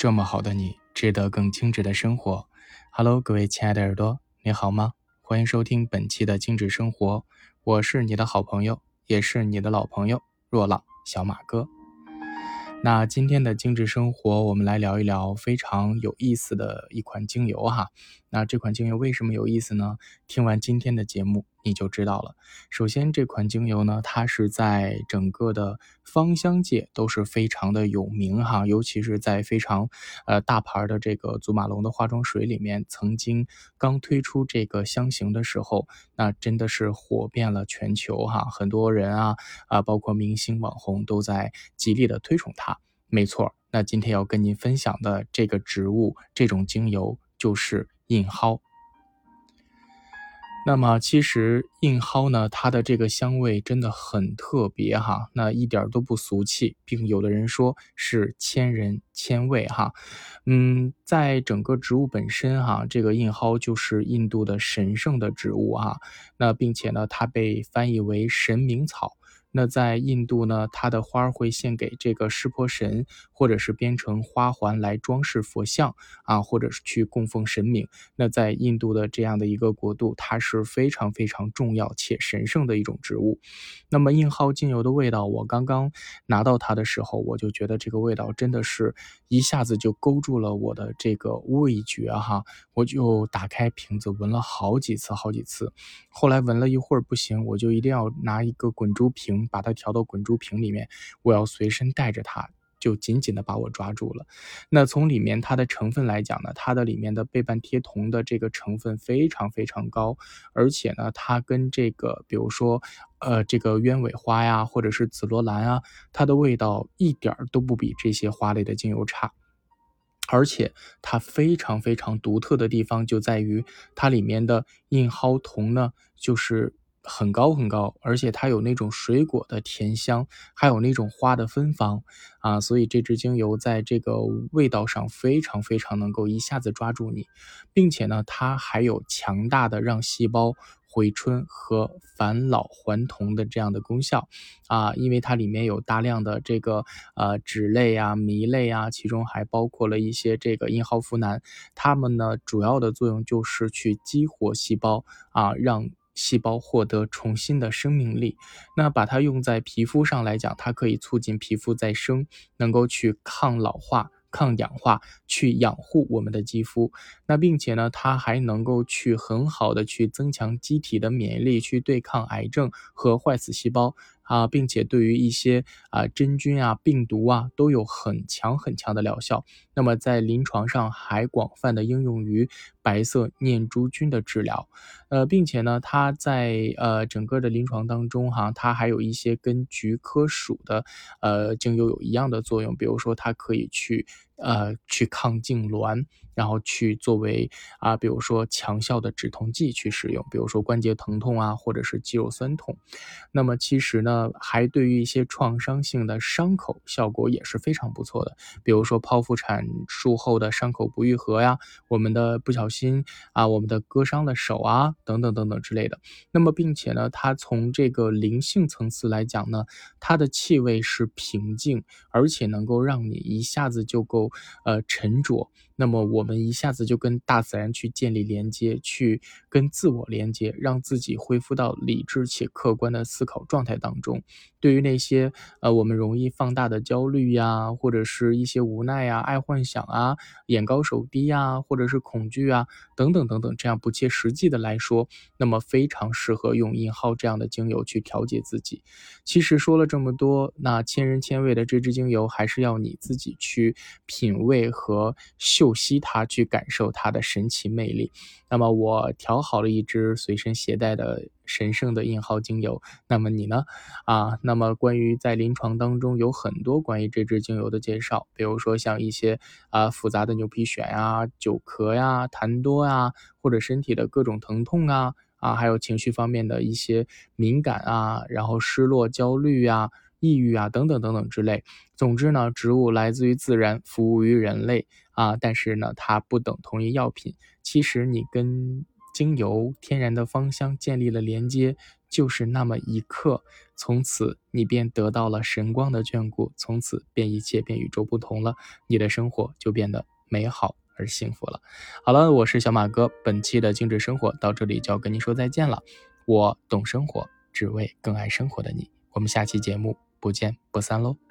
这么好的你，值得更精致的生活。Hello，各位亲爱的耳朵，你好吗？欢迎收听本期的精致生活，我是你的好朋友，也是你的老朋友若朗小马哥。那今天的精致生活，我们来聊一聊非常有意思的一款精油哈。那这款精油为什么有意思呢？听完今天的节目你就知道了。首先，这款精油呢，它是在整个的芳香界都是非常的有名哈，尤其是在非常呃大牌的这个祖马龙的化妆水里面，曾经刚推出这个香型的时候，那真的是火遍了全球哈，很多人啊啊，包括明星网红都在极力的推崇它。没错，那今天要跟您分享的这个植物，这种精油就是。印蒿，那么其实印蒿呢，它的这个香味真的很特别哈，那一点都不俗气，并有的人说是千人千味哈。嗯，在整个植物本身哈，这个印蒿就是印度的神圣的植物哈，那并且呢，它被翻译为神明草。那在印度呢，它的花会献给这个湿婆神，或者是编成花环来装饰佛像啊，或者是去供奉神明。那在印度的这样的一个国度，它是非常非常重要且神圣的一种植物。那么印蒿精油的味道，我刚刚拿到它的时候，我就觉得这个味道真的是一下子就勾住了我的这个味觉哈，我就打开瓶子闻了好几次好几次，后来闻了一会儿不行，我就一定要拿一个滚珠瓶。把它调到滚珠瓶里面，我要随身带着它，就紧紧的把我抓住了。那从里面它的成分来讲呢，它的里面的倍半萜酮的这个成分非常非常高，而且呢，它跟这个比如说呃这个鸢尾花呀，或者是紫罗兰啊，它的味道一点儿都不比这些花类的精油差。而且它非常非常独特的地方就在于它里面的印蒿酮呢，就是。很高很高，而且它有那种水果的甜香，还有那种花的芬芳啊，所以这支精油在这个味道上非常非常能够一下子抓住你，并且呢，它还有强大的让细胞回春和返老还童的这样的功效啊，因为它里面有大量的这个呃脂类啊、醚类啊，其中还包括了一些这个印蒿呋喃，它们呢主要的作用就是去激活细胞啊，让。细胞获得重新的生命力，那把它用在皮肤上来讲，它可以促进皮肤再生，能够去抗老化、抗氧化，去养护我们的肌肤。那并且呢，它还能够去很好的去增强机体的免疫力，去对抗癌症和坏死细胞。啊，并且对于一些啊真菌啊、病毒啊都有很强很强的疗效。那么在临床上还广泛的应用于白色念珠菌的治疗。呃，并且呢，它在呃整个的临床当中哈，它还有一些跟菊科属的呃精油有一样的作用。比如说，它可以去呃去抗痉挛。然后去作为啊，比如说强效的止痛剂去使用，比如说关节疼痛啊，或者是肌肉酸痛。那么其实呢，还对于一些创伤性的伤口效果也是非常不错的，比如说剖腹产术后的伤口不愈合呀，我们的不小心啊，我们的割伤的手啊，等等等等之类的。那么并且呢，它从这个灵性层次来讲呢，它的气味是平静，而且能够让你一下子就够呃沉着。那么我们一下子就跟大自然去建立连接，去跟自我连接，让自己恢复到理智且客观的思考状态当中。对于那些呃我们容易放大的焦虑呀，或者是一些无奈呀、爱幻想啊、眼高手低呀，或者是恐惧啊等等等等这样不切实际的来说，那么非常适合用印蒿这样的精油去调节自己。其实说了这么多，那千人千味的这支精油还是要你自己去品味和嗅。吸它，去感受它的神奇魅力。那么我调好了一支随身携带的神圣的印号精油。那么你呢？啊，那么关于在临床当中有很多关于这支精油的介绍，比如说像一些啊复杂的牛皮癣呀、久咳呀、痰多呀，或者身体的各种疼痛啊，啊，还有情绪方面的一些敏感啊，然后失落、焦虑呀。抑郁啊，等等等等之类。总之呢，植物来自于自然，服务于人类啊。但是呢，它不等同于药品。其实你跟精油、天然的芳香建立了连接，就是那么一刻。从此你便得到了神光的眷顾，从此便一切便与众不同了，你的生活就变得美好而幸福了。好了，我是小马哥，本期的精致生活到这里就要跟您说再见了。我懂生活，只为更爱生活的你。我们下期节目不见不散喽。